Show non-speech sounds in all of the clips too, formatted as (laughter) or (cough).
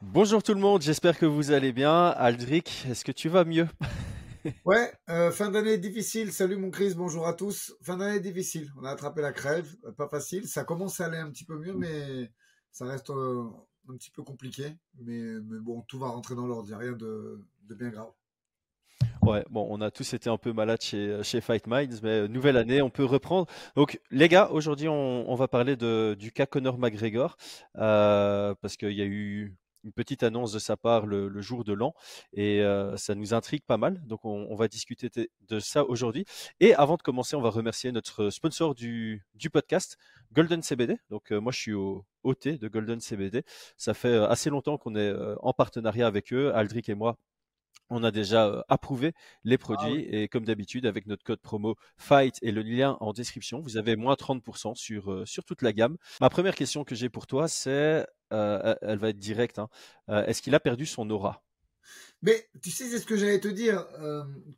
Bonjour tout le monde, j'espère que vous allez bien. Aldric, est-ce que tu vas mieux? (laughs) Ouais, euh, fin d'année difficile. Salut mon Chris, bonjour à tous. Fin d'année difficile. On a attrapé la crève, euh, pas facile. Ça commence à aller un petit peu mieux, mais ça reste euh, un petit peu compliqué. Mais, mais bon, tout va rentrer dans l'ordre. Il n'y a rien de, de bien grave. Ouais, bon, on a tous été un peu malades chez, chez Fight Minds, mais nouvelle année, on peut reprendre. Donc, les gars, aujourd'hui, on, on va parler de, du cas Conor McGregor, euh, parce qu'il y a eu une petite annonce de sa part le, jour de l'an et euh, ça nous intrigue pas mal. Donc on, va discuter de, ça aujourd'hui. Et avant de commencer, on va remercier notre sponsor du, podcast, Golden CBD. Donc euh, moi je suis au OT de Golden CBD. Ça fait euh, assez longtemps qu'on est en partenariat avec eux, Aldric et moi. On a déjà approuvé les produits Ah oui. et comme d'habitude avec notre code promo FIGHT et le lien en description, vous avez moins 30% sur, euh, sur toute la gamme. Ma première question que j'ai pour toi, c'est, euh, elle va être directe, hein. Euh, est-ce qu'il a perdu son aura? Mais tu sais, c'est ce que j'allais te dire.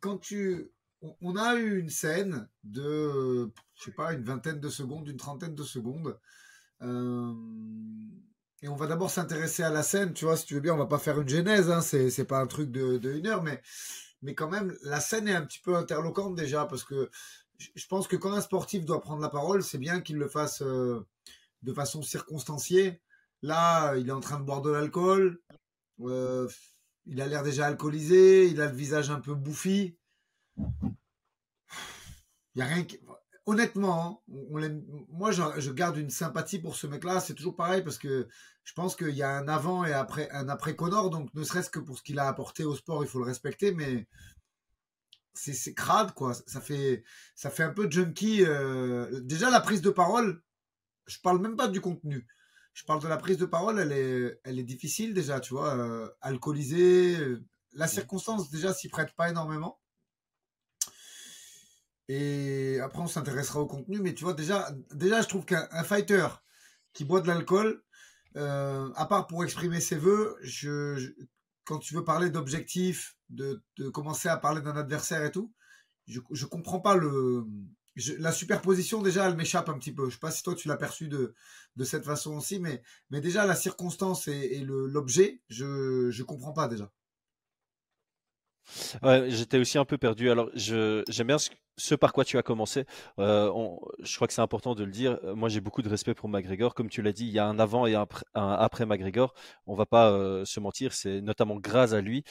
quand tu. On on a eu une scène de, je sais pas, une vingtaine de secondes, une trentaine de secondes. Euh, et on va d'abord s'intéresser à la scène, tu vois, si tu veux bien, on va pas faire une genèse, hein, c'est, c'est pas un truc de, de une heure, mais, mais quand même, la scène est un petit peu interloquante déjà, parce que je pense que quand un sportif doit prendre la parole, c'est bien qu'il le fasse euh, de façon circonstanciée. Là, il est en train de boire de l'alcool, euh, il a l'air déjà alcoolisé, il a le visage un peu bouffi. Il y a rien qui... Honnêtement, hein, on moi je, je garde une sympathie pour ce mec-là. C'est toujours pareil parce que je pense qu'il y a un avant et après, un après Connor. Donc ne serait-ce que pour ce qu'il a apporté au sport, il faut le respecter. Mais c'est crade quoi. Ça fait, ça fait un peu junkie. euh, Déjà la prise de parole, je parle même pas du contenu. Je parle de la prise de parole, elle est, elle est difficile déjà, tu vois. euh, alcoolisé, euh, la circonstance déjà s'y prête pas énormément. Et après, on s'intéressera au contenu. Mais tu vois, déjà, déjà je trouve qu'un un fighter qui boit de l'alcool, euh, à part pour exprimer ses voeux, quand tu veux parler d'objectifs, de, commencer à parler d'un adversaire et tout, je, je comprends pas la superposition, déjà, elle m'échappe un petit peu. Je sais pas si toi tu l'as perçu de, cette façon aussi, mais, déjà, la circonstance et, l'objet, je, je comprends pas déjà. J'étais aussi un peu perdu. Alors, j'aime bien ce, par quoi tu as commencé. Euh, je crois que c'est important de le dire. Euh, Moi, j'ai beaucoup de respect pour McGregor. Comme tu l'as dit, il y a un avant et un après McGregor. On va pas euh, se mentir. C'est notamment grâce à lui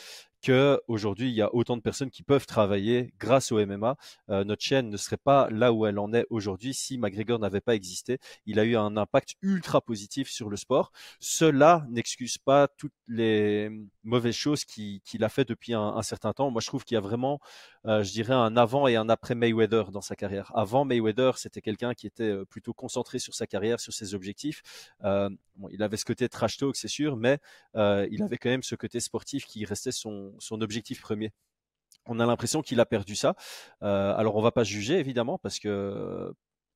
que aujourd'hui, il y a autant de personnes qui peuvent travailler grâce au MMA. Euh, notre chaîne ne serait pas là où elle en est aujourd'hui si McGregor n'avait pas existé. Il a eu un impact ultra positif sur le sport. Cela n'excuse pas toutes les mauvaises choses qu'il a fait depuis un certain temps. Moi, je trouve qu'il y a vraiment, euh, je dirais, un avant et un après Mayweather dans sa carrière. Avant Mayweather, c'était quelqu'un qui était euh, plutôt concentré sur sa carrière, sur ses objectifs. Euh, bon, il avait ce côté trash talk, c'est sûr, mais euh, il avait quand même ce côté sportif qui restait son, son objectif premier. On a l'impression qu'il a perdu ça. Euh, alors, on va pas juger, évidemment, parce que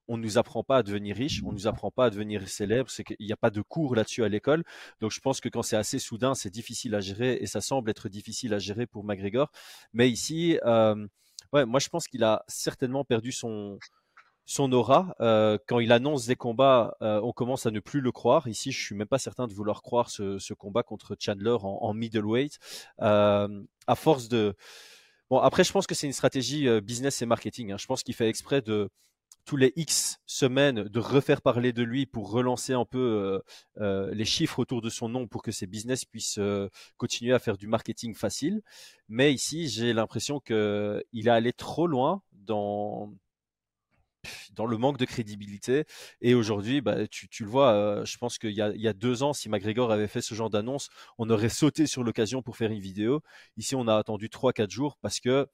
on nous apprend pas à devenir riche, on nous apprend pas à devenir célèbre, c'est qu'il n'y a pas de cours là-dessus à l'école. Donc je pense que quand c'est assez soudain, c'est difficile à gérer et ça semble être difficile à gérer pour McGregor. Mais ici, euh, ouais, moi je pense qu'il a certainement perdu son son aura. Euh, quand il annonce des combats, euh, on commence à ne plus le croire. Ici, je suis même pas certain de vouloir croire ce, combat contre Chandler en, middleweight. À force de Bon, après, je pense que c'est une stratégie business et marketing. hein. Je pense qu'il fait exprès de tous les X semaines de refaire parler de lui pour relancer un peu euh, euh, les chiffres autour de son nom pour que ses business puissent euh, continuer à faire du marketing facile. Mais ici, j'ai l'impression que il est allé trop loin dans dans le manque de crédibilité. Et aujourd'hui, bah, tu, le vois, je pense qu'il y a, y a deux ans, si McGregor avait fait ce genre d'annonce, on aurait sauté sur l'occasion pour faire une vidéo. Ici, on a attendu trois, quatre jours parce que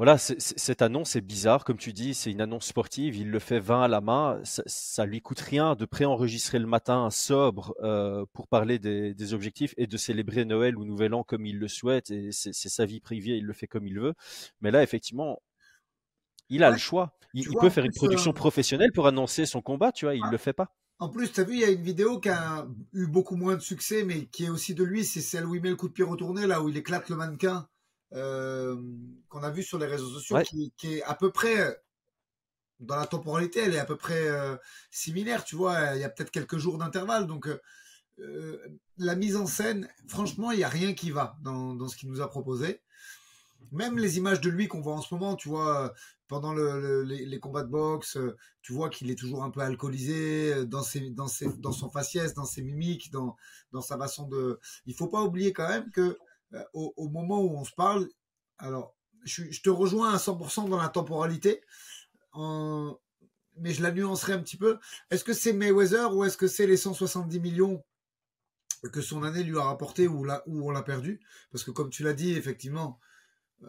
voilà, cette annonce est bizarre, comme tu dis, c'est une annonce sportive, il le fait 20 à la main, ça, ça lui coûte rien de préenregistrer le matin sobre euh, pour parler des, des objectifs et de célébrer Noël ou Nouvel An comme il le souhaite, et c'est sa vie privée, il le fait comme il veut. Mais là, effectivement, il a le choix. Il, tu il vois, peut faire une euh, production professionnelle pour annoncer son combat, tu vois, il ah, le fait pas. En plus, tu as vu, il y a une vidéo qui a eu beaucoup moins de succès, mais qui est aussi de lui. C'est celle où il met le coup de pied retourné, là où il éclate le mannequin, euh, qu'on a vu sur les réseaux sociaux, Ouais, qui, qui est à peu près, dans la temporalité, elle est à peu près euh, similaire, tu vois. Il y a peut-être quelques jours d'intervalle. Donc, euh, la mise en scène, franchement, il n'y a rien qui va dans, dans ce qu'il nous a proposé. Même les images de lui qu'on voit en ce moment, tu vois, pendant le, les, combats de boxe, tu vois qu'il est toujours un peu alcoolisé dans, ses, dans, ses, dans son faciès, dans ses mimiques, dans, dans sa façon de. Il faut pas oublier quand même que au, au, moment où on se parle, alors je, je, te rejoins à 100% dans la temporalité, en, mais je la nuancerai un petit peu. Est-ce que c'est Mayweather ou est-ce que c'est les 170 millions que son année lui a rapporté ou, on l'a perdu? Parce que comme tu l'as dit, effectivement, euh,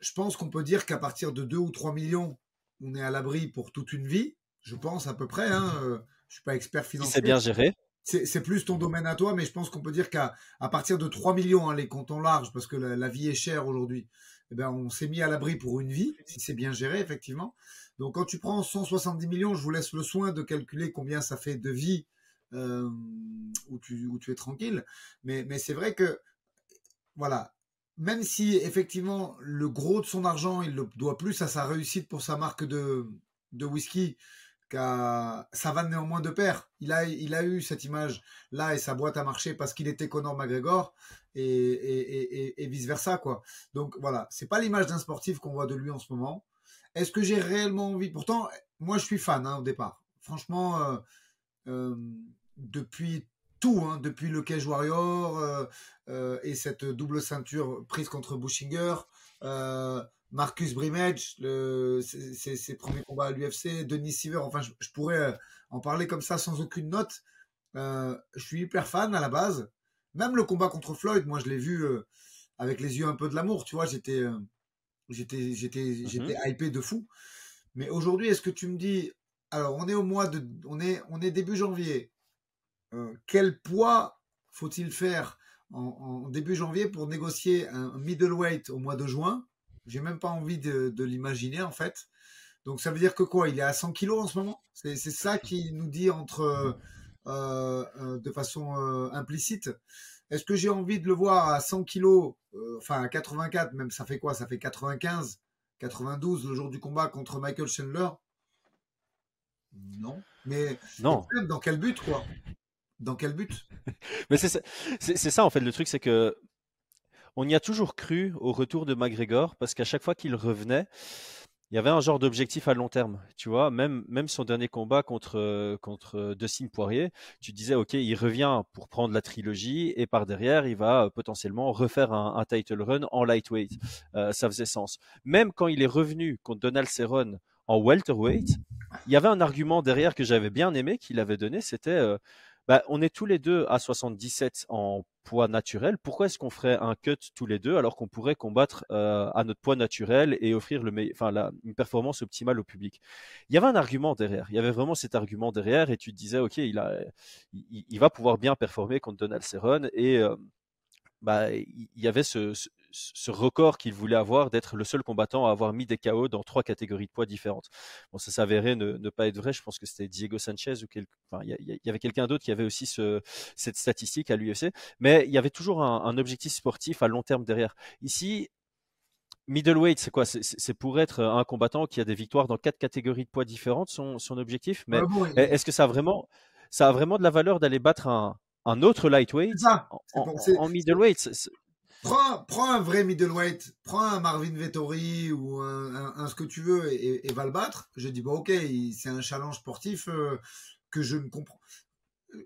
je pense qu'on peut dire qu'à partir de 2 ou 3 millions, on est à l'abri pour toute une vie. Je pense à peu près. Hein, euh, je suis pas expert financier. C'est bien géré. C'est plus ton domaine à toi, mais je pense qu'on peut dire qu'à partir de 3 millions, hein, les comptons larges, parce que la, vie est chère aujourd'hui, eh ben, on s'est mis à l'abri pour une vie, si c'est bien géré, effectivement. Donc quand tu prends 170 millions, je vous laisse le soin de calculer combien ça fait de vie euh, où, tu, tu es tranquille. Mais, c'est vrai que, voilà, même si effectivement le gros de son argent, il le doit plus à sa réussite pour sa marque de, de whisky, ça va néanmoins de pair. Il a, il a eu cette image là et sa boîte a marché parce qu'il était Conor McGregor et, et, et, et vice versa quoi. Donc voilà, c'est pas l'image d'un sportif qu'on voit de lui en ce moment. Est-ce que j'ai réellement envie? Pourtant, moi, je suis fan hein, au départ. Franchement, euh, euh, depuis tout, hein, depuis le Cage Warrior euh, et cette double ceinture prise contre Bushinger, Marcus Brimage, ses, ses, premiers combats à l'UFC, Denis Siever, enfin, je, je, pourrais en parler comme ça sans aucune note. je suis hyper fan à la base. Même le combat contre Floyd, moi, je l'ai vu avec les yeux un peu de l'amour, tu vois, j'étais J'étais, j'étais, j'étais hypé de fou. Mais aujourd'hui, est-ce que tu me dis, alors on est au mois de, on est, on est début janvier. Euh, quel poids faut-il faire en, en, début janvier pour négocier un middleweight au mois de juin? J'ai même pas envie de, de l'imaginer en fait. Donc ça veut dire que quoi? Il est à 100 kilos en ce moment? C'est, ça qui nous dit entre, euh, euh, de façon euh, implicite. Est-ce que j'ai envie de le voir à 100 kilos, euh, enfin à 84, même ça fait quoi? Ça fait 95, 92 le jour du combat contre Michael Chandler? Non. Mais non. dans quel but, quoi? Dans quel but? (laughs) Mais c'est ça, ça, en fait, le truc, c'est que on y a toujours cru au retour de McGregor parce qu'à chaque fois qu'il revenait, il y avait un genre d'objectif à long terme, tu vois. Même, même son dernier combat contre, euh, contre euh, Dustin Poirier, tu disais, OK, il revient pour prendre la trilogie et par derrière, il va euh, potentiellement refaire un, un title run en lightweight. ça faisait sens. Même quand il est revenu contre Donald Cerrone en welterweight, il y avait un argument derrière que j'avais bien aimé qu'il avait donné, c'était bah, on est tous les deux à 77 en poids naturel. Pourquoi est-ce qu'on ferait un cut tous les deux alors qu'on pourrait combattre euh, à notre poids naturel et offrir le enfin, la, une performance optimale au public? Il y avait un argument derrière. Il y avait vraiment cet argument derrière et tu te disais, ok, il, a, il, va pouvoir bien performer contre Donald Cerrone et euh, bah, il y avait ce, ce, record qu'il voulait avoir d'être le seul combattant à avoir mis des KO dans trois catégories de poids différentes. Bon, ça s'avérait ne, ne, pas être vrai. Je pense que c'était Diego Sanchez ou quel... enfin, il y, y, avait quelqu'un d'autre qui avait aussi ce, cette statistique à l'UFC. Mais il y avait toujours un, un, objectif sportif à long terme derrière. Ici, Middleweight, c'est quoi? C'est pour être un combattant qui a des victoires dans quatre catégories de poids différentes, son, son objectif? Mais ah est-ce que ça a vraiment, ça a vraiment de la valeur d'aller battre un, un autre lightweight en, en, middleweight? Prends, un vrai middleweight, prends un Marvin Vettori ou un, un, ce que tu veux et, va le battre. Je dis, bon, ok, c'est un challenge sportif euh, que je ne comprends.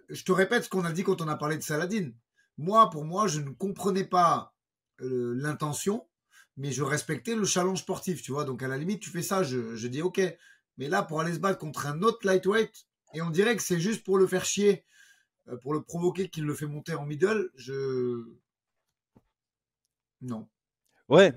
Je te répète ce qu'on a dit quand on a parlé de Saladin. Moi, pour moi, je ne comprenais pas euh, l'intention, mais je respectais le challenge sportif, tu vois. Donc, à la limite, tu fais ça, je, je dis, ok. Mais là, pour aller se battre contre un autre lightweight, et on dirait que c'est juste pour le faire chier euh, pour le provoquer qu'il le fait monter en middle, je. Non. Ouais.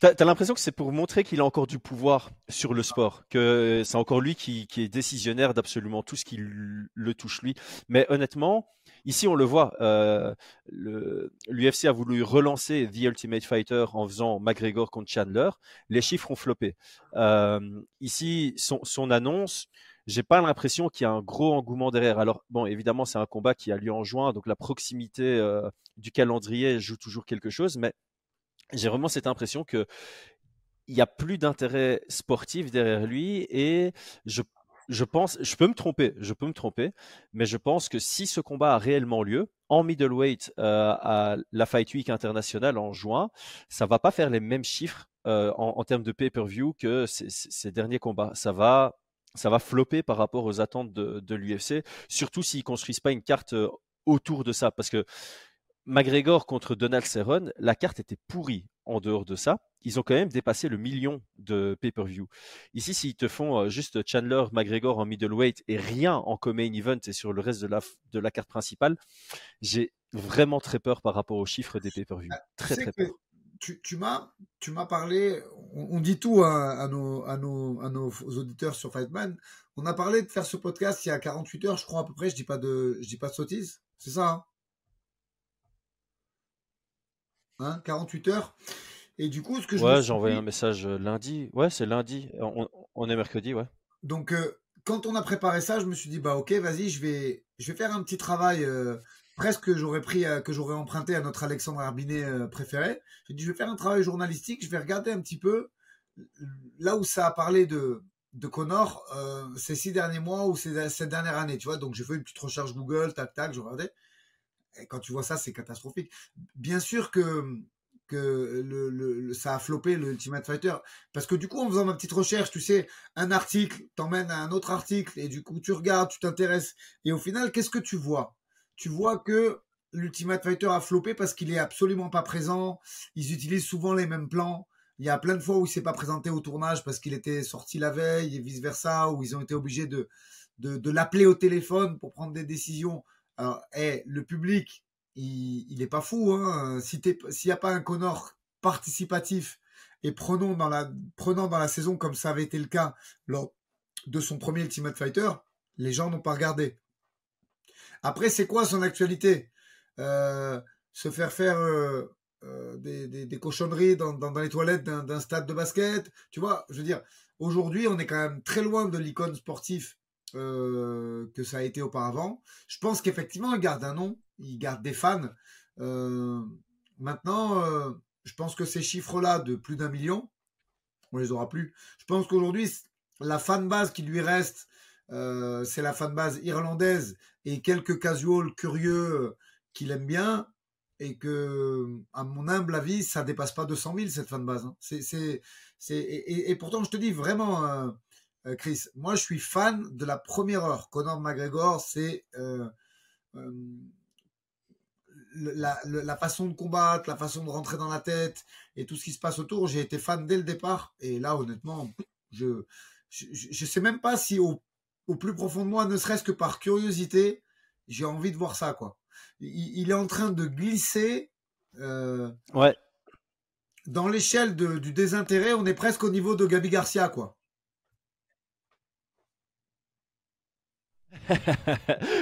T'as, as, l'impression que c'est pour montrer qu'il a encore du pouvoir sur le sport, que c'est encore lui qui, qui est décisionnaire d'absolument tout ce qui le touche lui. Mais honnêtement, ici on le voit, euh, l'UFC a voulu relancer The Ultimate Fighter en faisant McGregor contre Chandler. Les chiffres ont floppé. Euh, ici, son, son annonce, j'ai pas l'impression qu'il y a un gros engouement derrière. Alors bon, évidemment, c'est un combat qui a lieu en juin, donc la proximité euh, du calendrier joue toujours quelque chose, mais j'ai vraiment cette impression que il y a plus d'intérêt sportif derrière lui et je je pense, je peux me tromper, je peux me tromper, mais je pense que si ce combat a réellement lieu en middleweight euh, à la Fight Week internationale en juin, ça va pas faire les mêmes chiffres euh, en, termes de pay-per-view que ces, derniers combats. Ça va, ça va flopper par rapport aux attentes de, de l'UFC, surtout s'ils construisent pas une carte euh, autour de ça, parce que McGregor contre Donald Cerrone, la carte était pourrie en dehors de ça. Ils ont quand même dépassé le million de pay-per-view. Ici, s'ils te font euh, juste Chandler, McGregor en middleweight et rien en co-main event et sur le reste de la, de la carte principale, j'ai vraiment très peur par rapport aux chiffres des pay-per-view. Ah, très, très peur. Tu, tu m'as parlé, on, dit tout à, nos, à, nos, à nos auditeurs sur Fightman. On a parlé de faire ce podcast il y a 48 heures, je crois à peu près. Je dis pas de, je dis pas de sottises. C'est ça. Hein? 48 hein, heures. Et du coup, ce que je. Ouais, j'ai envoyé un message euh, lundi. Ouais, c'est lundi. On, est mercredi, ouais. Donc, euh, quand on a préparé ça, je me suis dit, bah, ok, vas-y, je vais, je vais faire un petit travail. Euh, presque que j'aurais pris, que j'aurais emprunté à notre Alexandre Herbinet préféré. J'ai dit, je vais faire un travail journalistique. Je vais regarder un petit peu là où ça a parlé de, de Connor ces six derniers mois ou ces, cette dernière année, tu vois. Donc, j'ai fait une petite recherche Google, tac, tac, je regardais quand tu vois ça, c'est catastrophique. Bien sûr que que le, ça a floppé le Ultimate Fighter parce que du coup en faisant ma petite recherche tu sais un article t'emmène à un autre article et du coup tu regardes tu t'intéresses et au final qu'est-ce que tu vois? Tu vois que l'Ultimate Fighter a floppé parce qu'il est absolument pas présent ils utilisent souvent les mêmes plans il y a plein de fois où il s'est pas présenté au tournage parce qu'il était sorti la veille et vice versa où ils ont été obligés de de, l'appeler au téléphone pour prendre des décisions alors, le public, il, n'est pas fou. Hein. S'il n'y a pas un Connor participatif et prenant dans la saison comme ça avait été le cas lors de son premier Ultimate Fighter, les gens n'ont pas regardé. Après, c'est quoi son actualité? Euh, Se faire faire euh, euh, des, cochonneries dans, les toilettes d'un stade de basket? Tu vois, je veux dire, aujourd'hui, on est quand même très loin de l'icône sportif que ça a été auparavant. Je pense qu'effectivement, il garde un nom, il garde des fans. Maintenant, je pense que ces chiffres-là de plus d'un million, on les aura plus. Je pense qu'aujourd'hui, la fan base qui lui reste, c'est la fan base irlandaise et quelques casuals curieux qui l'aiment bien et que, à mon humble avis, ça dépasse pas 200 000 cette fan base. Hein. C'est, c'est, et, et, pourtant, je te dis vraiment, euh, Chris, moi je suis fan de la première heure. Conor McGregor, c'est euh, euh, la, façon de combattre, la façon de rentrer dans la tête et tout ce qui se passe autour. J'ai été fan dès le départ. Et là, honnêtement, je ne sais même pas si au, plus profond de moi, ne serait-ce que par curiosité, j'ai envie de voir ça. quoi. Il, est en train de glisser. ouais. Dans l'échelle du désintérêt, on est presque au niveau de Gabi Garcia, quoi.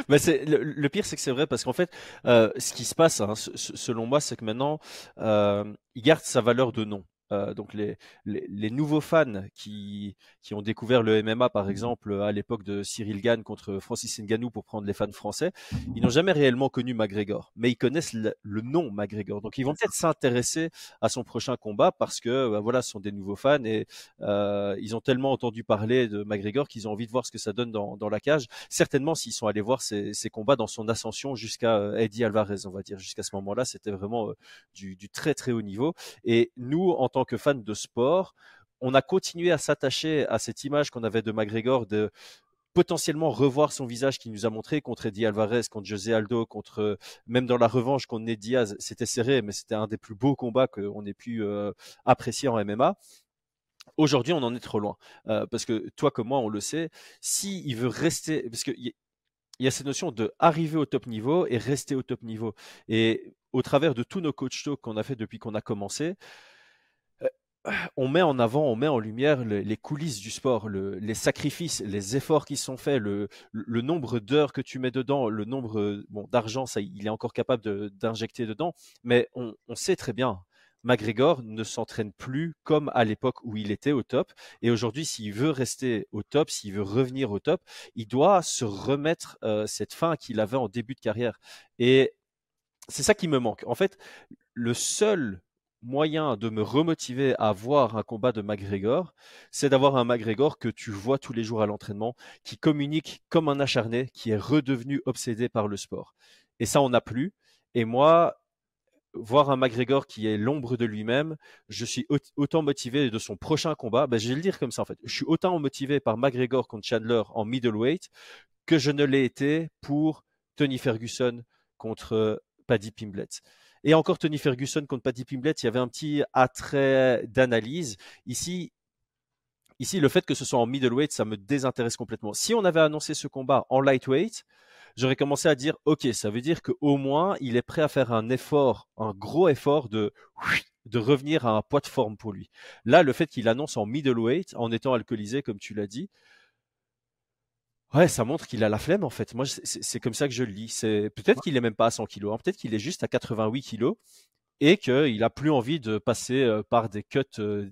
Mais (laughs) c'est le, pire, c'est que c'est vrai parce qu'en fait, euh, ce qui se passe, hein, selon moi, c'est que maintenant, euh, il garde sa valeur de nom. Euh, donc les, les, nouveaux fans qui, qui ont découvert le MMA par mmh exemple à l'époque de Cyril Gann contre Francis Ngannou pour prendre les fans français, ils n'ont jamais réellement connu McGregor, mais ils connaissent le, nom McGregor. Donc ils vont peut-être s'intéresser à son prochain combat parce que bah, voilà, ce sont des nouveaux fans et euh, ils ont tellement entendu parler de McGregor qu'ils ont envie de voir ce que ça donne dans, dans la cage. Certainement s'ils sont allés voir ces, ces combats dans son ascension jusqu'à euh, Eddie Alvarez, on va dire jusqu'à ce moment-là, c'était vraiment euh, du, du très très haut niveau. Et nous, en tant que fans de sport, on a continué à s'attacher à cette image qu'on avait de McGregor de potentiellement revoir son visage qui nous a montré contre Eddie Alvarez, contre José Aldo, contre même dans la revanche contre Ned Diaz, c'était serré, mais c'était un des plus beaux combats qu'on ait pu euh, apprécier en MMA. Aujourd'hui, on en est trop loin. Euh, parce que toi comme moi, on le sait, s'il il veut rester, parce qu'il y, y a cette notion de arriver au top niveau et rester au top niveau. Et au travers de tous nos coach talks qu'on a fait depuis qu'on a commencé, on met en avant, on met en lumière les coulisses du sport, les sacrifices, les efforts qui sont faits, le, nombre d'heures que tu mets dedans, le nombre d'argent, ça, il est encore capable d'injecter dedans. Mais on, sait très bien, McGregor ne s'entraîne plus comme à l'époque où il était au top. Et aujourd'hui, s'il veut rester au top, s'il veut revenir au top, il doit se remettre euh, cette fin qu'il avait en début de carrière. Et c'est ça qui me manque. En fait, le seul moyen de me remotiver à voir un combat de McGregor, c'est d'avoir un McGregor que tu vois tous les jours à l'entraînement, qui communique comme un acharné, qui est redevenu obsédé par le sport. Et ça, on n'a plus. Et moi, voir un McGregor qui est l'ombre de lui-même, je suis autant motivé de son prochain combat. Ben, je vais le dire comme ça en fait. Je suis autant motivé par McGregor contre Chandler en middleweight que je ne l'ai été pour Tony Ferguson contre Paddy Pimblett. Et encore Tony Ferguson contre Paddy Pimblett, il y avait un petit attrait d'analyse. Ici, ici, le fait que ce soit en middleweight, ça me désintéresse complètement. Si on avait annoncé ce combat en lightweight, j'aurais commencé à dire, ok, ça veut dire qu'au moins, il est prêt à faire un effort, un gros effort de, de revenir à un poids de forme pour lui. Là, le fait qu'il annonce en middleweight, en étant alcoolisé, comme tu l'as dit, Ouais, ça montre qu'il a la flemme en fait. Moi, c'est comme ça que je le lis. C'est peut-être qu'il est même pas à 100 kilos, hein. peut-être qu'il est juste à 88 kilos et qu'il a plus envie de passer euh, par des cuts euh,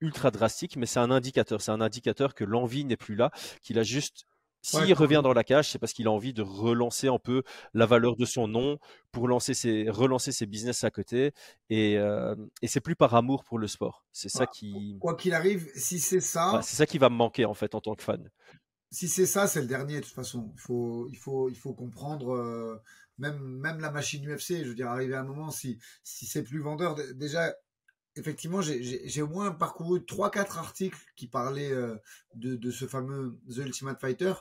ultra drastiques. Mais c'est un indicateur. C'est un indicateur que l'envie n'est plus là, qu'il a juste s'il revient dans la cage, c'est parce qu'il a envie de relancer un peu la valeur de son nom pour lancer ses, relancer ses business à côté. Et, euh, et c'est plus par amour pour le sport. C'est ça qui. Quoi qu'il arrive, si c'est ça. c'est ça qui va me manquer en fait en tant que fan si c'est ça, c'est le dernier de toute façon. Il faut, il faut, il faut comprendre. Euh, même, même la machine UFC, je veux dire, arriver à un moment, si, si c'est plus vendeur, déjà, effectivement, j'ai au moins parcouru 3-4 articles qui parlaient euh, de, de, ce fameux The Ultimate Fighter.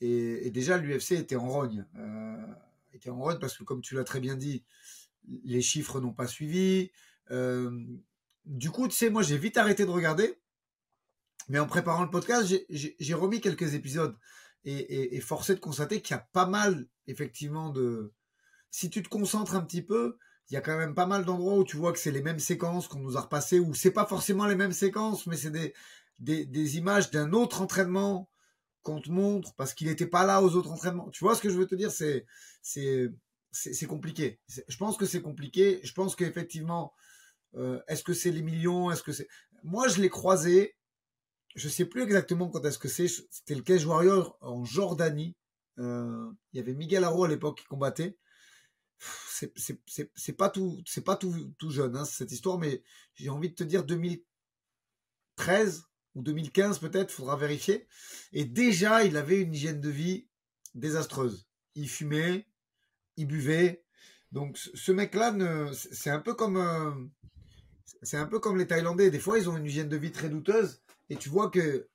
Et, déjà, l'UFC était en rogne. Euh, était en rogne parce que, comme tu l'as très bien dit, les chiffres n'ont pas suivi. du coup, tu sais, moi, j'ai vite arrêté de regarder mais en préparant le podcast, j'ai remis quelques épisodes et, forcé de constater qu'il y a pas mal, effectivement, de. Si tu te concentres un petit peu, il y a quand même pas mal d'endroits où tu vois que c'est les mêmes séquences qu'on nous a repassées, ou c'est pas forcément les mêmes séquences, mais c'est des, des, images d'un autre entraînement qu'on te montre parce qu'il n'était pas là aux autres entraînements. Tu vois ce que je veux te dire? C'est c'est compliqué. Je pense que c'est compliqué. Je pense qu'effectivement, euh, est-ce que c'est les millions? Est-ce que c'est Moi, je l'ai croisé je sais plus exactement quand est-ce que c'est. C'était le Cage Warrior en Jordanie. Euh, il y avait Miguel Aro à l'époque qui combattait. C'est pas tout, c'est pas tout, tout jeune hein, cette histoire, mais j'ai envie de te dire 2013 ou 2015 peut-être, faudra vérifier. Et déjà, il avait une hygiène de vie désastreuse. Il fumait, il buvait. Donc ce mec-là, c'est un peu comme, euh, c'est un peu comme les Thaïlandais. Des fois, ils ont une hygiène de vie très douteuse et tu vois que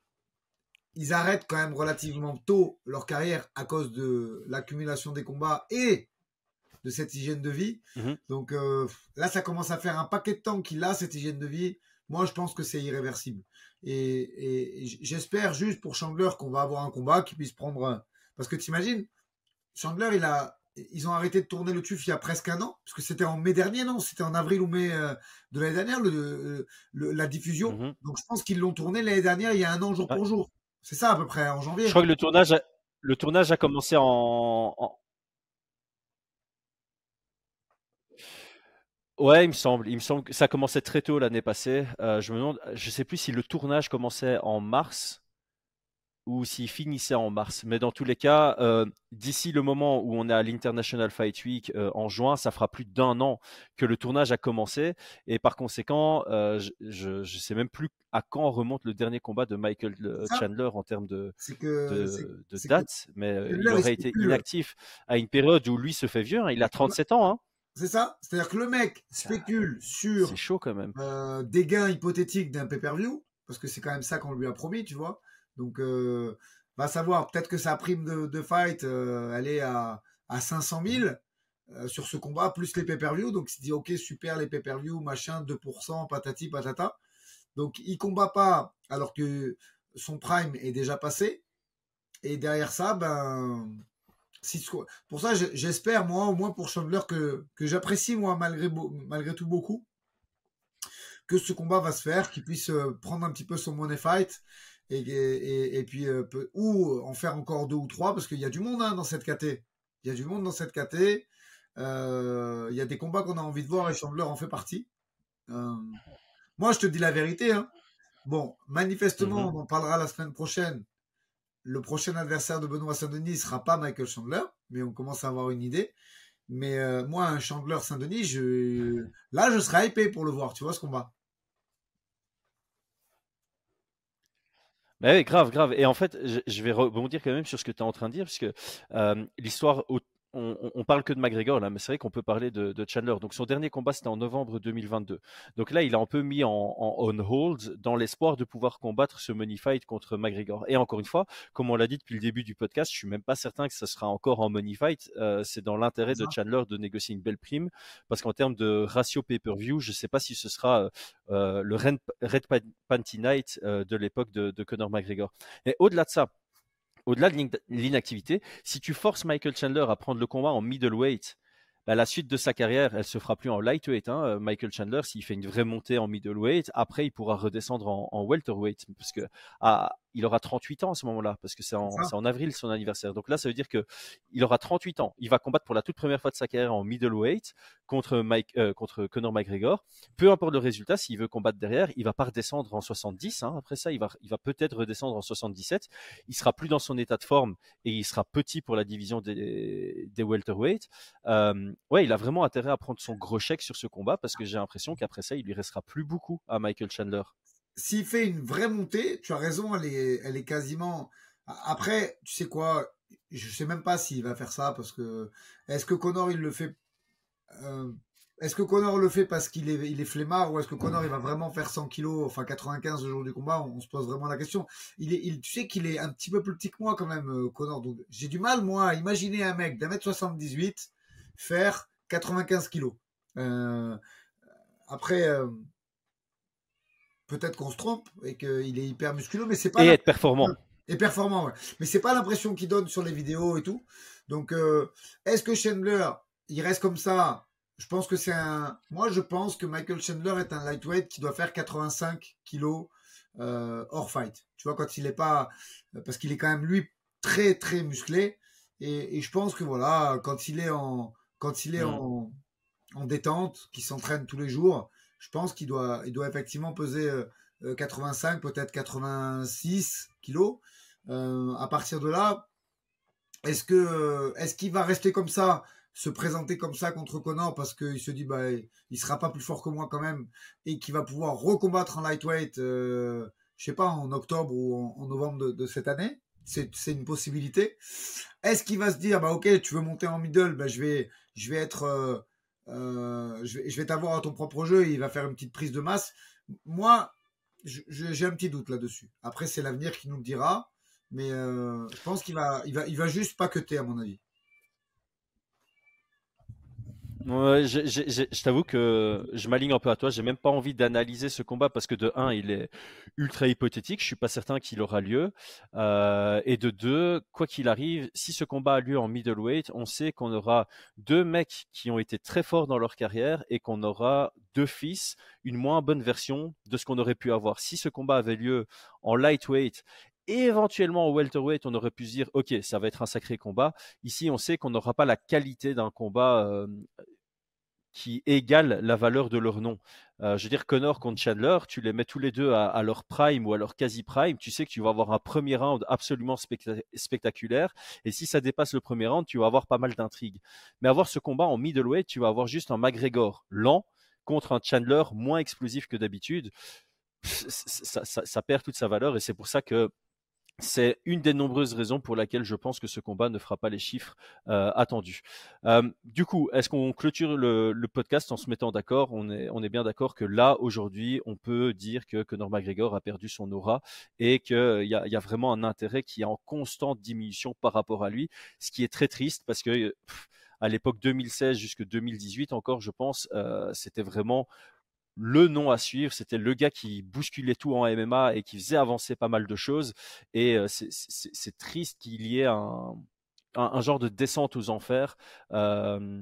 ils arrêtent quand même relativement tôt leur carrière à cause de l'accumulation des combats et de cette hygiène de vie. Mhm. Donc euh, là, ça commence à faire un paquet de temps qu'il a cette hygiène de vie. Moi, je pense que c'est irréversible. Et, j'espère juste pour Chandler qu'on va avoir un combat qui puisse prendre un... Parce que t'imagines, Chandler, il a, ils ont arrêté de tourner le TUF il y a presque un an, parce que c'était en mai dernier, non C'était en avril ou mai euh, de l'année dernière, le, la diffusion. Mhm. Donc je pense qu'ils l'ont tourné l'année dernière, il y a un an, jour pour jour. C'est ça à peu près, en janvier. Je crois que le tournage, a, le tournage a commencé en, Ouais, il me semble. Il me semble que ça commençait très tôt l'année passée. Euh, je me demande, je sais plus si le tournage commençait en mars ou s'il finissait en mars. Mais dans tous les cas, euh, d'ici le moment où on est à l'International Fight Week euh, en juin, ça fera plus d'un an que le tournage a commencé. Et par conséquent, euh, je ne sais même plus à quand remonte le dernier combat de Michael Chandler en termes de, de, date. mais il aurait été inactif à une période où lui se fait vieux. Hein. il a 37 ans. Hein. C'est ça. C'est-à-dire que le mec spécule sur chaud quand même. des gains hypothétiques d'un pay-per-view, parce que c'est quand même ça qu'on lui a promis, tu vois. Donc, euh, va savoir, peut-être que sa prime de, fight, euh, elle est à, à 500 000 euh, sur ce combat, plus les pay-per-view. Donc, il se dit, ok, super, les pay-per-view, machin, 2%, patati, patata. Donc, il combat pas alors que son prime est déjà passé. Et derrière ça, ben, pour ça, j'espère, moi, au moins pour Chandler, que, j'apprécie, moi, malgré, malgré tout beaucoup, que ce combat va se faire, qu'il puisse prendre un petit peu son money fight et, et, puis euh, ou en faire encore deux ou trois parce qu'il y a du monde hein, dans cette KT. Il y a du monde dans cette KT. Euh, il y a des combats qu'on a envie de voir et Chandler en fait partie. Euh, moi, je te dis la vérité. Hein. Bon, manifestement, mm-hmm. on en parlera la semaine prochaine. Le prochain adversaire de Benoît Saint-Denis ne sera pas Michael Chandler, mais on commence à avoir une idée. Mais euh, moi, un Chandler Saint-Denis, je... là, je serais hypé pour le voir, tu vois ce combat. Bah oui, grave, grave. Et en fait, je, vais rebondir quand même sur ce que tu es en train de dire, puisque euh, l'histoire on, parle que de McGregor là, mais c'est vrai qu'on peut parler de, Chandler. Donc son dernier combat c'était en novembre 2022. Donc là il a un peu mis en, on hold dans l'espoir de pouvoir combattre ce money fight contre McGregor. Et encore une fois, comme on l'a dit depuis le début du podcast, je suis même pas certain que ce sera encore en money fight. Euh, c'est dans l'intérêt de Chandler de négocier une belle prime parce qu'en termes de ratio pay-per-view, je sais pas si ce sera euh, euh, le Red, Panty Night de l'époque de, de Conor McGregor. Et au-delà de ça, au-delà de l'inactivité, si tu forces Michael Chandler à prendre le combat en middleweight, bah, la suite de sa carrière, elle se fera plus en lightweight. Hein. Euh, Michael Chandler, s'il fait une vraie montée en middleweight, après il pourra redescendre en, en welterweight, parce que à, il aura 38 ans à ce moment-là, parce que c'est en, en, avril son anniversaire. Donc là, ça veut dire que il aura 38 ans. Il va combattre pour la toute première fois de sa carrière en middleweight contre, Mike, euh, contre Conor McGregor. Peu importe le résultat, s'il veut combattre derrière, il va pas redescendre en 70. Hein. Après ça, il va, il va peut-être redescendre en 77. Il sera plus dans son état de forme et il sera petit pour la division des, des welterweight. Euh, ouais, il a vraiment intérêt à prendre son gros chèque sur ce combat parce que j'ai l'impression qu'après ça, il lui restera plus beaucoup à Michael Chandler s'il fait une vraie montée, tu as raison, elle est, quasiment. Après, tu sais quoi, je sais même pas s'il va faire ça parce que est-ce que Connor il le fait euh, Est-ce que Connor le fait parce qu'il est, il est flemmard ou est-ce que Connor il va vraiment faire 100 kilos, enfin 95 le jour du combat on, se pose vraiment la question. Il est, tu sais qu'il est un petit peu plus petit que moi quand même, euh, Connor. Donc j'ai du mal moi à imaginer un mec d'un mètre 78 faire 95 kilos. Euh, après peut-être qu'on se trompe et qu'il est hyper musculeux, mais c'est pas. Et être performant. Et performant, ouais. Mais c'est pas l'impression qu'il donne sur les vidéos et tout. Donc, euh, est-ce que Chandler, il reste comme ça? Je pense que c'est un. Moi, je pense que Michael Chandler est un lightweight qui doit faire 85 kilos euh, hors fight. Tu vois, quand il est pas. Parce qu'il est quand même, lui, très, très musclé. Et, je pense que voilà, quand il est en. Quand il est mm. en, en détente, qu'il s'entraîne tous les jours, je pense qu'il doit, il doit effectivement peser 85, euh, euh, peut-être 86 kilos. Euh, à partir de là, est-ce que, est-ce qu'il va rester comme ça, se présenter comme ça contre Connor parce qu'il se dit bah il sera pas plus fort que moi quand même et qu'il va pouvoir recombattre en lightweight, euh, je sais pas en octobre ou en, novembre de, cette année? C'est, une possibilité. Est-ce qu'il va se dire bah ok tu veux monter en middle, bah je vais je vais être je vais, t'avoir à ton propre jeu, il va faire une petite prise de masse. Moi, j'ai un petit doute là-dessus. Après, c'est l'avenir qui nous le dira, mais euh, je pense qu'il va, il va, il va juste paqueter à mon avis je, t'avoue que je m'aligne un peu à toi. J'ai même pas envie d'analyser ce combat parce que de un, il est ultra hypothétique. Je suis pas certain qu'il aura lieu. Euh, et de deux, quoi qu'il arrive, si ce combat a lieu en middleweight, on sait qu'on aura deux mecs qui ont été très forts dans leur carrière et qu'on aura deux fils une moins bonne version de ce qu'on aurait pu avoir. Si ce combat avait lieu en lightweight et éventuellement au welterweight, on aurait pu se dire, ok, ça va être un sacré combat. Ici, on sait qu'on n'aura pas la qualité d'un combat euh, qui égale la valeur de leur nom. Euh, je veux dire, Connor contre Chandler, tu les mets tous les deux à, leur prime ou à leur quasi-prime, tu sais que tu vas avoir un premier round absolument spectaculaire, et si ça dépasse le premier round, tu vas avoir pas mal d'intrigues. Mais avoir ce combat en middleweight, tu vas avoir juste un McGregor lent contre un Chandler moins explosif que d'habitude. ça, perd toute sa valeur, et c'est pour ça que c'est une des nombreuses raisons pour laquelle je pense que ce combat ne fera pas les chiffres euh, attendus. Euh, du coup, est-ce qu'on clôture le, podcast en se mettant d'accord? On est, bien d'accord que là, aujourd'hui, on peut dire que Conor McGregor a perdu son aura et qu'il y a, y a vraiment un intérêt qui est en constante diminution par rapport à lui, ce qui est très triste parce que... à l'époque 2016 jusqu'à 2018 encore, je pense, euh, c'était vraiment le nom à suivre. C'était le gars qui bousculait tout en MMA et qui faisait avancer pas mal de choses. Et euh, c'est triste qu'il y ait un, genre de descente aux enfers. Euh,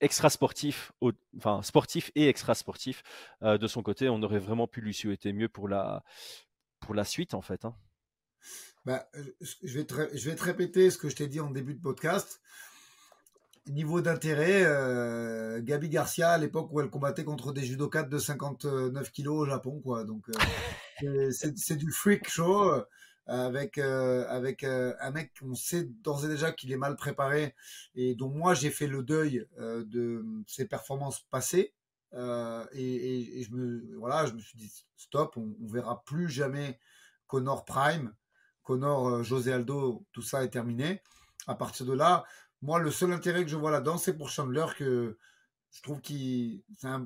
extra sportif, enfin sportif et extra sportif euh, de son côté, on aurait vraiment pu lui souhaiter mieux pour la pour la suite en fait. Hein. Bah, je vais je vais te répéter ce que je t'ai dit en début de podcast niveau d'intérêt, euh, Gabi Garcia, à l'époque où elle combattait contre des judokas de 59 kilos au Japon, quoi. Donc, euh, (laughs) c'est du freak show. avec avec un mec qu'on sait d'ores et déjà qu'il est mal préparé et dont moi j'ai fait le deuil de ses performances passées et, et, je me voilà je me suis dit stop on, on verra plus jamais Connor Prime Connor José Aldo tout ça est terminé à partir de là moi le seul intérêt que je vois là-dedans c'est pour Chandler que je trouve qu'il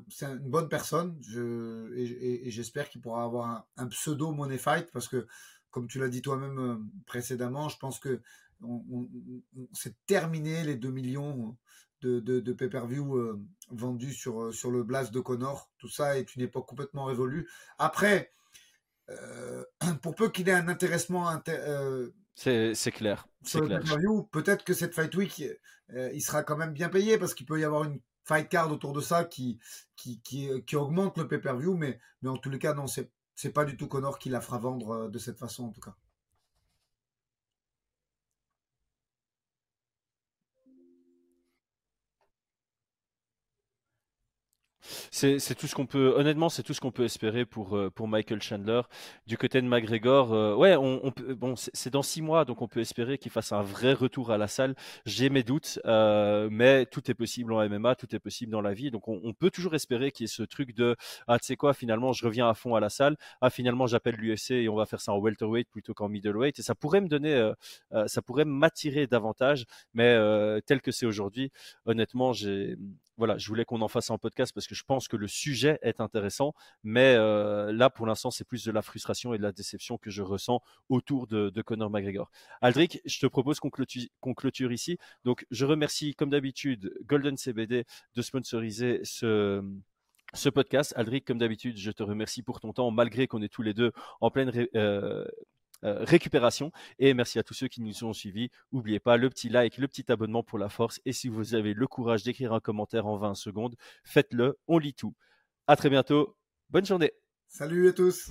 c'est une bonne personne. Je, et, j'espère qu'il pourra avoir un, pseudo money fight parce que comme tu l'as dit toi-même euh, précédemment je pense que c'est terminé les 2 millions de, de, pay-per-view euh, vendus sur, euh, sur le blast de Connor. Tout ça est une époque complètement révolue. Après (clears throat) pour peu qu'il ait un intéressement c'est clair. Sur le peut-être que cette Fight Week, il sera quand même bien payé parce qu'il peut y avoir une fight card autour de ça qui, qui, qui, qui augmente le pay-per-view, mais, mais en tous les cas, non, c'est, c'est pas du tout Connor qui la fera vendre euh, de cette façon, en tout cas. C'est tout ce qu'on peut, honnêtement, c'est tout ce qu'on peut espérer pour, euh, pour Michael Chandler. Du côté de McGregor, euh, ouais, on, peut, bon, c'est dans six mois, donc on peut espérer qu'il fasse un vrai retour à la salle. J'ai mes doutes, euh, mais tout est possible en MMA, tout est possible dans la vie. Donc on, peut toujours espérer qu'il y ait ce truc de, ah, tu sais quoi, finalement, je reviens à fond à la salle. Ah, finalement, j'appelle l'UFC et on va faire ça en welterweight plutôt qu'en middleweight. Et ça pourrait me donner, ça pourrait m'attirer davantage, mais tel que c'est aujourd'hui, honnêtement, j'ai voilà, je voulais qu'on en fasse un podcast parce que je pense que le sujet est intéressant, mais euh, là, pour l'instant, c'est plus de la frustration et de la déception que je ressens autour de, Conor McGregor. Aldric, je te propose qu'on clôture, ici. Donc, je remercie, comme d'habitude, Golden CBD de sponsoriser ce podcast. Aldric, comme d'habitude, je te remercie pour ton temps, malgré qu'on est tous les deux en pleine euh, récupération. Et merci à tous ceux qui nous ont suivis. N'oubliez pas le petit like, le petit abonnement pour la force. Et si vous avez le courage d'écrire un commentaire en 20 secondes, faites-le. On lit tout. À très bientôt. Bonne journée. Salut à tous.